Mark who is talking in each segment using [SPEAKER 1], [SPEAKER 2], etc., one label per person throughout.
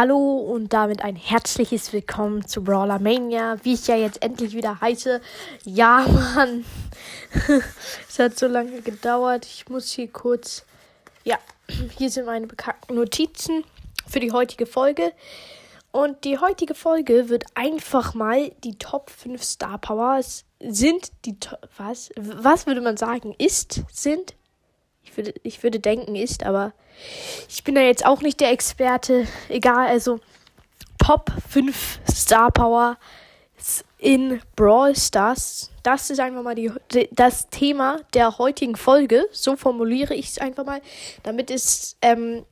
[SPEAKER 1] Hallo und damit ein herzliches Willkommen zu Brawler Mania, wie ich ja jetzt endlich wieder heiße. Ja, Mann. es hat so lange gedauert. Ich muss hier kurz. Ja, hier sind meine bekannten Notizen für die heutige Folge. Und die heutige Folge wird einfach mal die Top 5 Star Powers sind die was was würde man sagen ist sind ich würde, ich würde denken, ist, aber ich bin da jetzt auch nicht der Experte. Egal, also Top 5 Star Power in Brawl Stars. Das ist einfach mal die, das Thema der heutigen Folge. So formuliere ich es einfach mal, damit es ähm,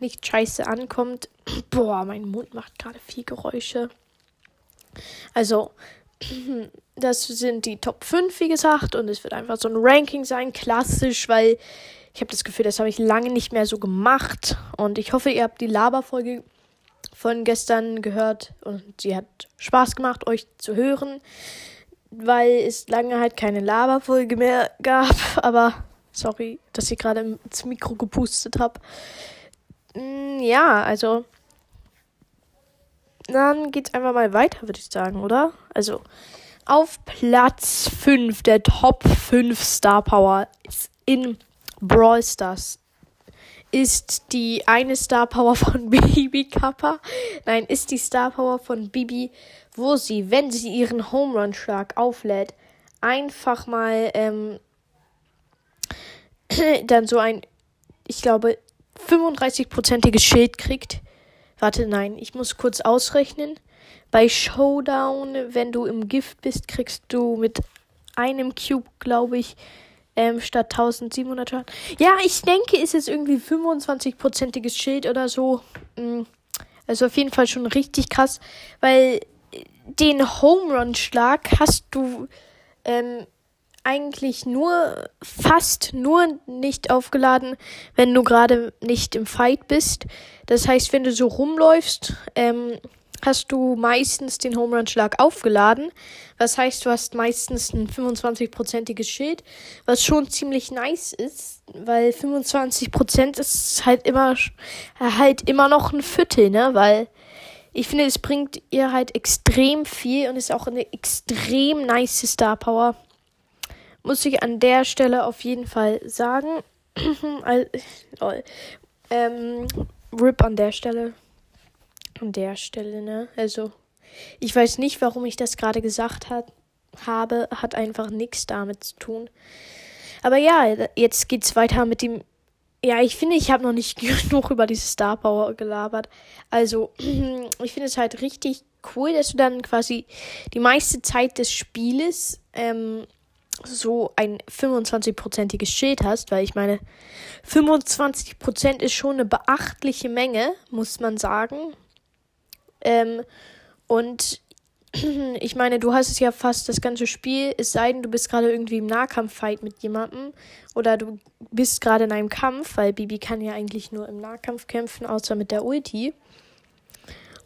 [SPEAKER 1] nicht scheiße ankommt. Boah, mein Mund macht gerade viel Geräusche. Also, das sind die Top 5, wie gesagt, und es wird einfach so ein Ranking sein, klassisch, weil ich habe das Gefühl, das habe ich lange nicht mehr so gemacht. Und ich hoffe, ihr habt die Laberfolge von gestern gehört und sie hat Spaß gemacht, euch zu hören, weil es lange halt keine Laberfolge mehr gab. Aber sorry, dass ich gerade ins Mikro gepustet habe. Mm, ja, also dann geht's einfach mal weiter, würde ich sagen, oder? Also auf Platz 5 der Top 5 Star Power ist in Brawl Stars ist die eine Star Power von Bibi Kappa. Nein, ist die Star Power von Bibi, wo sie, wenn sie ihren Home Run Schlag auflädt, einfach mal ähm, dann so ein, ich glaube, 35-prozentiges Schild kriegt. Warte, nein, ich muss kurz ausrechnen. Bei Showdown, wenn du im Gift bist, kriegst du mit einem Cube, glaube ich, ähm, statt 1700 Schaden. Ja, ich denke, ist es irgendwie 25-prozentiges Schild oder so. Mm, also auf jeden Fall schon richtig krass, weil den Home Run Schlag hast du ähm, eigentlich nur fast nur nicht aufgeladen, wenn du gerade nicht im Fight bist. Das heißt, wenn du so rumläufst, ähm, hast du meistens den Home Run Schlag aufgeladen. Was heißt, du hast meistens ein 25-prozentiges Schild, was schon ziemlich nice ist, weil 25% ist halt immer, halt immer noch ein Viertel, ne, weil ich finde, es bringt ihr halt extrem viel und ist auch eine extrem nice Star Power. Muss ich an der Stelle auf jeden Fall sagen. ähm, RIP an der Stelle an der Stelle, ne? Also, ich weiß nicht, warum ich das gerade gesagt hat, habe, hat einfach nichts damit zu tun. Aber ja, jetzt geht's weiter mit dem. Ja, ich finde, ich habe noch nicht genug über diese Star Power gelabert. Also, ich finde es halt richtig cool, dass du dann quasi die meiste Zeit des Spieles ähm, so ein 25-prozentiges Schild hast, weil ich meine, 25% ist schon eine beachtliche Menge, muss man sagen. Ähm, und ich meine, du hast es ja fast das ganze Spiel, es sei denn, du bist gerade irgendwie im Nahkampffight mit jemandem oder du bist gerade in einem Kampf, weil Bibi kann ja eigentlich nur im Nahkampf kämpfen, außer mit der Ulti.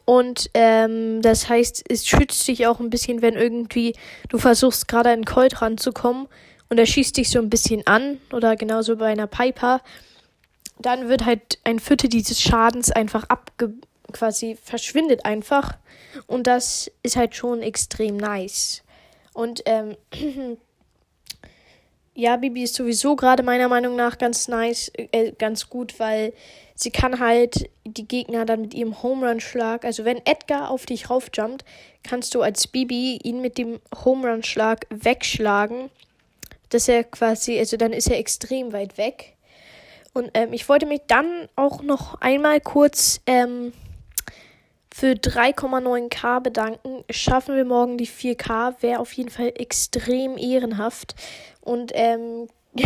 [SPEAKER 1] Und ähm, das heißt, es schützt dich auch ein bisschen, wenn irgendwie du versuchst gerade an Colt ranzukommen und er schießt dich so ein bisschen an oder genauso bei einer Piper. Dann wird halt ein Viertel dieses Schadens einfach abge quasi verschwindet einfach. Und das ist halt schon extrem nice. Und ähm, ja, Bibi ist sowieso gerade meiner Meinung nach ganz nice, äh, ganz gut, weil sie kann halt die Gegner dann mit ihrem Home Run Schlag, also wenn Edgar auf dich raufjumpt, kannst du als Bibi ihn mit dem Home Run Schlag wegschlagen. Dass er quasi, also dann ist er extrem weit weg. Und ähm, ich wollte mich dann auch noch einmal kurz ähm, für 3,9k bedanken. Schaffen wir morgen die 4k, wäre auf jeden Fall extrem ehrenhaft. Und ähm,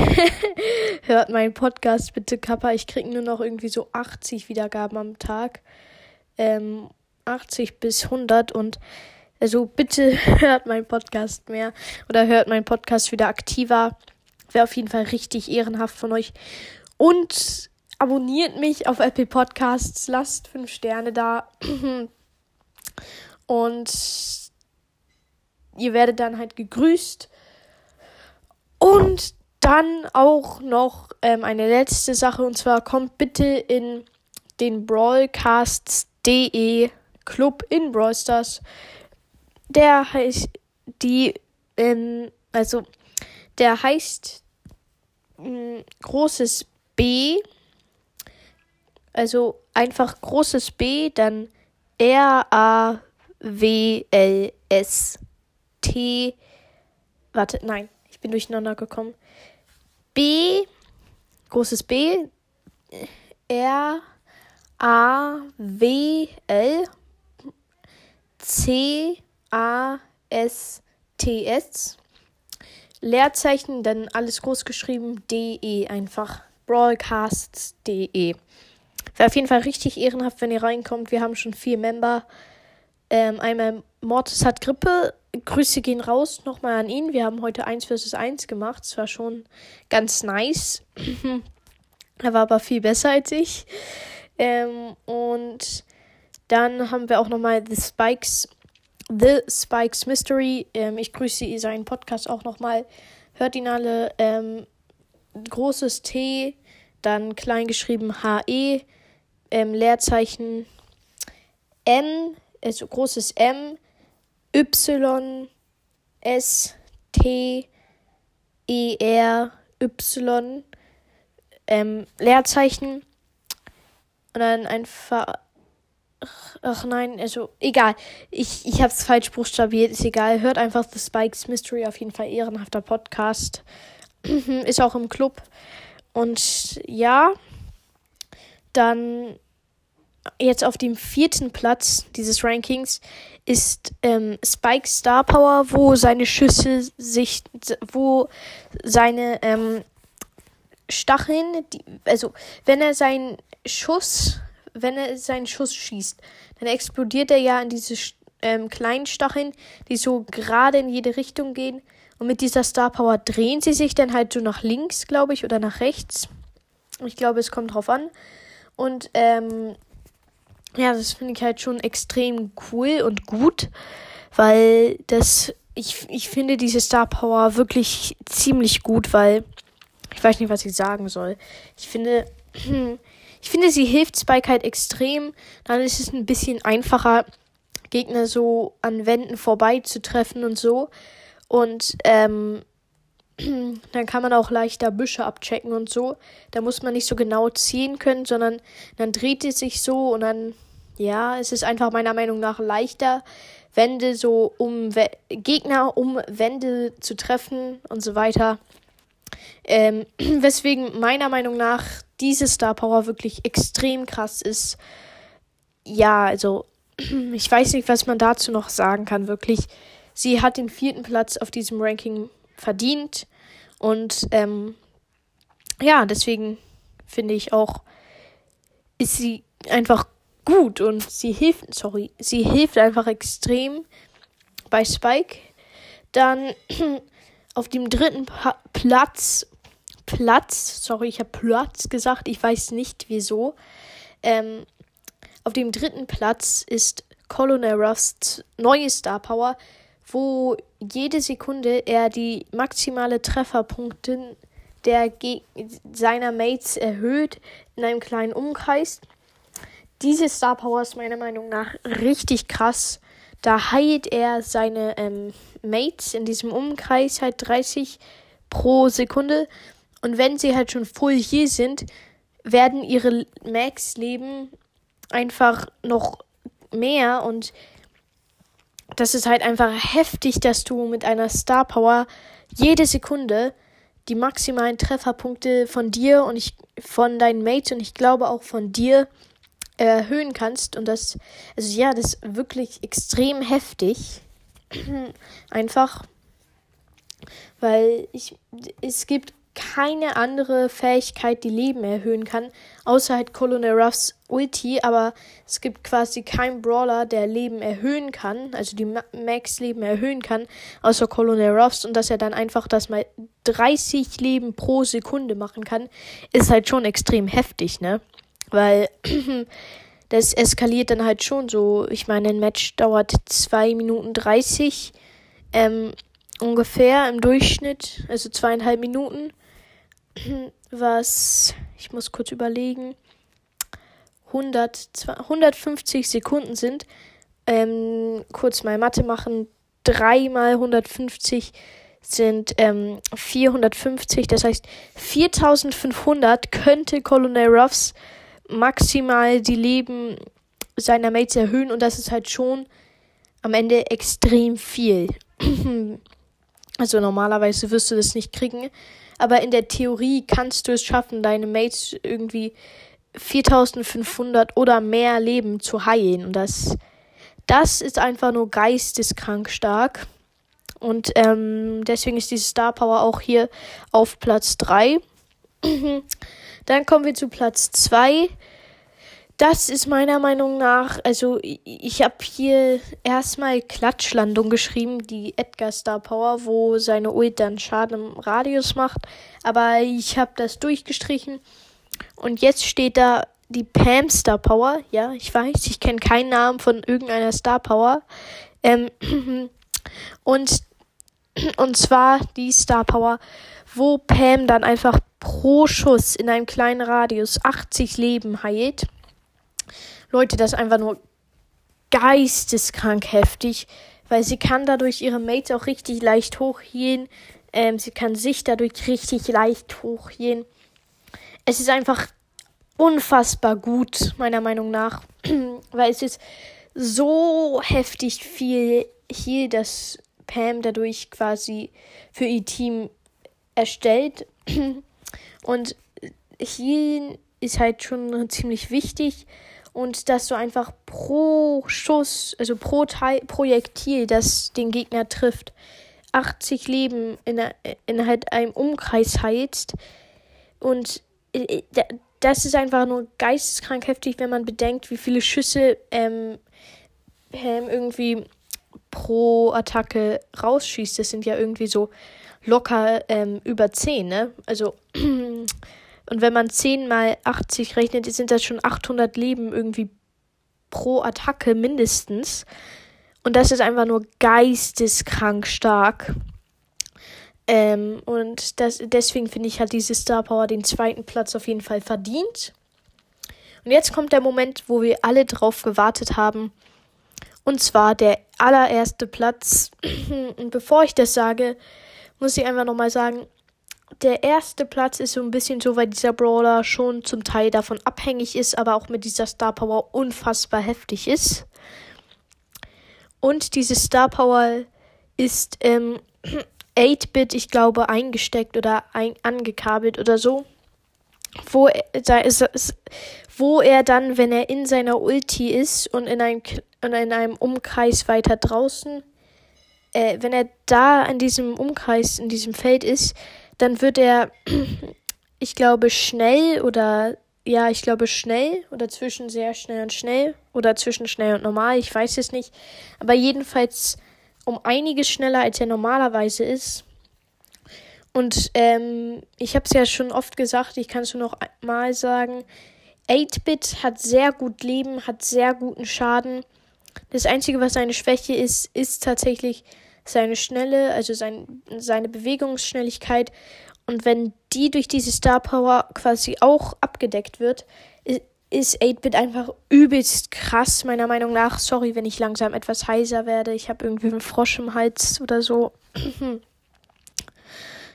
[SPEAKER 1] hört meinen Podcast bitte, Kappa. Ich kriege nur noch irgendwie so 80 Wiedergaben am Tag. Ähm, 80 bis 100 und also bitte hört meinen Podcast mehr oder hört meinen Podcast wieder aktiver. Wäre auf jeden Fall richtig ehrenhaft von euch. Und abonniert mich auf Apple Podcasts, lasst fünf Sterne da. Und ihr werdet dann halt gegrüßt. Und dann auch noch ähm, eine letzte Sache und zwar kommt bitte in den Brawlcasts de Club in Brawl Stars. Der heißt die, ähm, also der heißt mh, mm, großes B, also einfach großes B, dann R A W L S T. Warte, nein, ich bin durcheinander gekommen. B, großes B, R A W L C A S T S. Leerzeichen, dann alles groß geschrieben, DE einfach. Broadcasts.de. Wäre auf jeden Fall richtig ehrenhaft, wenn ihr reinkommt. Wir haben schon vier Member. Ähm, einmal Mortis hat Grippe. Grüße gehen raus nochmal an ihn. Wir haben heute 1 vs 1 gemacht. Es war schon ganz nice. er war aber viel besser als ich. Ähm, und dann haben wir auch nochmal The Spikes The Spikes Mystery. Ähm, ich grüße seinen Podcast auch nochmal. Hört ihn alle. Ähm, großes T, dann klein geschrieben HE, ähm, Leerzeichen M, also großes M, Y, S, T, E, R, Y, ähm, Leerzeichen. Und dann einfach Ach nein, also egal. Ich, ich habe es falsch buchstabiert, ist egal. Hört einfach The Spikes Mystery, auf jeden Fall ehrenhafter Podcast. ist auch im Club. Und ja, dann jetzt auf dem vierten Platz dieses Rankings ist ähm, Spike Star Power, wo seine Schüsse sich, wo seine ähm, Stacheln, die, also wenn er seinen Schuss wenn er seinen Schuss schießt, dann explodiert er ja in diese ähm, kleinen Stacheln, die so gerade in jede Richtung gehen. Und mit dieser Star Power drehen sie sich dann halt so nach links, glaube ich, oder nach rechts. Ich glaube, es kommt drauf an. Und ähm, ja, das finde ich halt schon extrem cool und gut, weil das, ich, ich finde diese Star Power wirklich ziemlich gut, weil ich weiß nicht, was ich sagen soll. Ich finde, Ich finde, sie hilft Spike halt extrem. Dann ist es ein bisschen einfacher, Gegner so an Wänden vorbeizutreffen und so. Und ähm, dann kann man auch leichter Büsche abchecken und so. Da muss man nicht so genau ziehen können, sondern dann dreht es sich so und dann, ja, es ist einfach meiner Meinung nach leichter, Wände so um We Gegner um Wände zu treffen und so weiter. Ähm, weswegen meiner Meinung nach diese Star Power wirklich extrem krass ist. Ja, also ich weiß nicht, was man dazu noch sagen kann, wirklich. Sie hat den vierten Platz auf diesem Ranking verdient. Und ähm, ja, deswegen finde ich auch, ist sie einfach gut und sie hilft, sorry, sie hilft einfach extrem bei Spike. Dann auf dem dritten pa Platz Platz, sorry, ich habe Platz gesagt, ich weiß nicht wieso. Ähm, auf dem dritten Platz ist Colonel Rusts neue Star Power, wo jede Sekunde er die maximale Trefferpunkte der seiner Mates erhöht in einem kleinen Umkreis. Diese Star Power ist meiner Meinung nach richtig krass. Da heilt er seine ähm, Mates in diesem Umkreis halt 30 pro Sekunde und wenn sie halt schon voll hier sind, werden ihre Max-Leben einfach noch mehr und das ist halt einfach heftig, dass du mit einer Star Power jede Sekunde die maximalen Trefferpunkte von dir und ich von deinen Mates und ich glaube auch von dir erhöhen kannst und das also ja, das ist wirklich extrem heftig. Einfach weil ich es gibt keine andere Fähigkeit, die Leben erhöhen kann, außer halt Colonel Ruffs Ulti, aber es gibt quasi keinen Brawler, der Leben erhöhen kann, also die Max-Leben erhöhen kann, außer Colonel Ruffs und dass er dann einfach das mal 30 Leben pro Sekunde machen kann, ist halt schon extrem heftig, ne? Weil das eskaliert dann halt schon so. Ich meine, ein Match dauert 2 Minuten 30, ähm, ungefähr im Durchschnitt, also zweieinhalb Minuten was, ich muss kurz überlegen. 100, 150 Sekunden sind. Ähm, kurz mal Mathe machen. 3 mal 150 sind ähm, 450. Das heißt, 4500 könnte Colonel Ruffs maximal die Leben seiner Mates erhöhen. Und das ist halt schon am Ende extrem viel. also normalerweise wirst du das nicht kriegen. Aber in der Theorie kannst du es schaffen, deine Mates irgendwie 4500 oder mehr Leben zu heilen. Und das, das ist einfach nur geisteskrank stark. Und ähm, deswegen ist diese Star Power auch hier auf Platz 3. Dann kommen wir zu Platz 2. Das ist meiner Meinung nach, also ich habe hier erstmal Klatschlandung geschrieben, die Edgar Star Power, wo seine Ult dann Schaden im Radius macht. Aber ich habe das durchgestrichen. Und jetzt steht da die Pam Star Power. Ja, ich weiß, ich kenne keinen Namen von irgendeiner Star Power. Ähm, und, und zwar die Star Power, wo Pam dann einfach pro Schuss in einem kleinen Radius 80 Leben heilt. Leute, das ist einfach nur geisteskrank heftig, weil sie kann dadurch ihre Mates auch richtig leicht hochgehen. Ähm, sie kann sich dadurch richtig leicht hochgehen. Es ist einfach unfassbar gut, meiner Meinung nach, weil es ist so heftig viel hier, dass Pam dadurch quasi für ihr Team erstellt. Und hier ist halt schon ziemlich wichtig, und dass du einfach pro Schuss, also pro Teil, Projektil, das den Gegner trifft, 80 Leben in, in halt einem Umkreis heilst. Und äh, das ist einfach nur geisteskrank heftig, wenn man bedenkt, wie viele Schüsse ähm, irgendwie pro Attacke rausschießt. Das sind ja irgendwie so locker ähm, über 10, ne? Also Und wenn man 10 mal 80 rechnet, sind das schon 800 Leben irgendwie pro Attacke mindestens. Und das ist einfach nur geisteskrank stark. Ähm, und das, deswegen finde ich, hat diese Star Power den zweiten Platz auf jeden Fall verdient. Und jetzt kommt der Moment, wo wir alle drauf gewartet haben. Und zwar der allererste Platz. Und bevor ich das sage, muss ich einfach nochmal sagen, der erste Platz ist so ein bisschen so, weil dieser Brawler schon zum Teil davon abhängig ist, aber auch mit dieser Star Power unfassbar heftig ist. Und diese Star Power ist ähm, 8-Bit, ich glaube, eingesteckt oder ein angekabelt oder so. Wo er, wo er dann, wenn er in seiner Ulti ist und in einem, in einem Umkreis weiter draußen, äh, wenn er da in diesem Umkreis, in diesem Feld ist, dann wird er, ich glaube, schnell oder ja, ich glaube schnell oder zwischen sehr schnell und schnell oder zwischen schnell und normal, ich weiß es nicht. Aber jedenfalls um einiges schneller, als er normalerweise ist. Und ähm, ich habe es ja schon oft gesagt, ich kann es nur noch einmal sagen. 8-Bit hat sehr gut Leben, hat sehr guten Schaden. Das Einzige, was seine Schwäche ist, ist tatsächlich seine Schnelle, also sein, seine Bewegungsschnelligkeit. Und wenn die durch diese Star Power quasi auch abgedeckt wird, ist 8-Bit einfach übelst krass, meiner Meinung nach. Sorry, wenn ich langsam etwas heiser werde. Ich habe irgendwie einen Frosch im Hals oder so.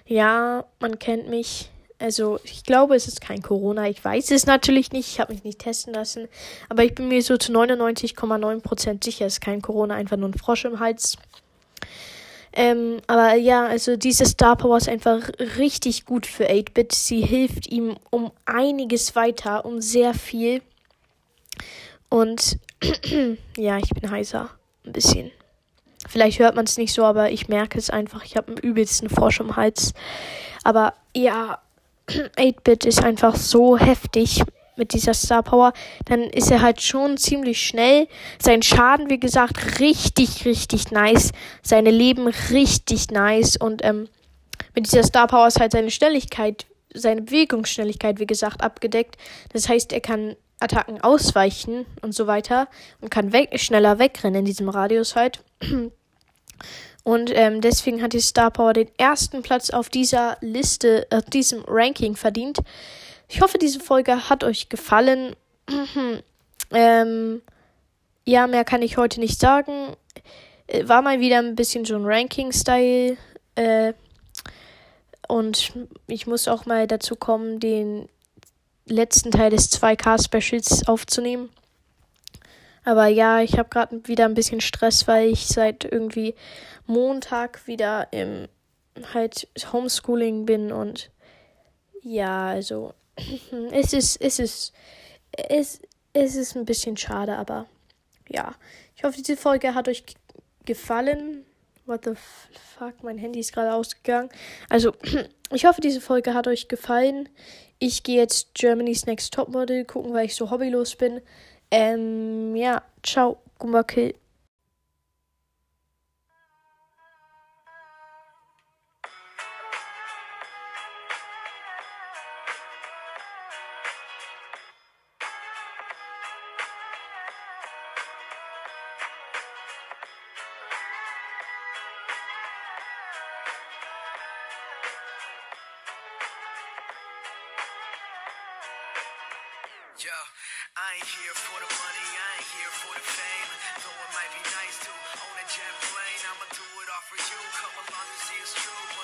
[SPEAKER 1] ja, man kennt mich. Also, ich glaube, es ist kein Corona. Ich weiß es natürlich nicht. Ich habe mich nicht testen lassen. Aber ich bin mir so zu 99,9% sicher, es ist kein Corona. Einfach nur ein Frosch im Hals. Ähm, aber ja, also diese Star Power ist einfach richtig gut für 8-Bit. Sie hilft ihm um einiges weiter, um sehr viel. Und ja, ich bin heißer. Ein bisschen. Vielleicht hört man es nicht so, aber ich merke es einfach. Ich habe einen übelsten Frosch im Hals. Aber ja, 8-Bit ist einfach so heftig mit dieser Star Power, dann ist er halt schon ziemlich schnell. Sein Schaden, wie gesagt, richtig, richtig nice. Seine Leben richtig nice. Und ähm, mit dieser Star Power ist halt seine Schnelligkeit, seine Bewegungsschnelligkeit, wie gesagt, abgedeckt. Das heißt, er kann Attacken ausweichen und so weiter und kann weg, schneller wegrennen in diesem Radius halt. Und ähm, deswegen hat die Star Power den ersten Platz auf dieser Liste, auf diesem Ranking verdient. Ich hoffe, diese Folge hat euch gefallen. ähm, ja, mehr kann ich heute nicht sagen. Äh, war mal wieder ein bisschen so ein Ranking-Style. Äh, und ich muss auch mal dazu kommen, den letzten Teil des 2K-Specials aufzunehmen. Aber ja, ich habe gerade wieder ein bisschen Stress, weil ich seit irgendwie Montag wieder im halt Homeschooling bin und ja, also es ist es ist es, es ist ein bisschen schade, aber ja. Ich hoffe, diese Folge hat euch gefallen. What the fuck, mein Handy ist gerade ausgegangen. Also, ich hoffe, diese Folge hat euch gefallen. Ich gehe jetzt Germany's Next Topmodel gucken, weil ich so hobbylos bin. Ähm, ja, ciao, Gumba Yo, I ain't here for the money, I ain't here for the fame. Though it might be nice to own a jet plane, I'ma do it all for you. Come along and see it's true,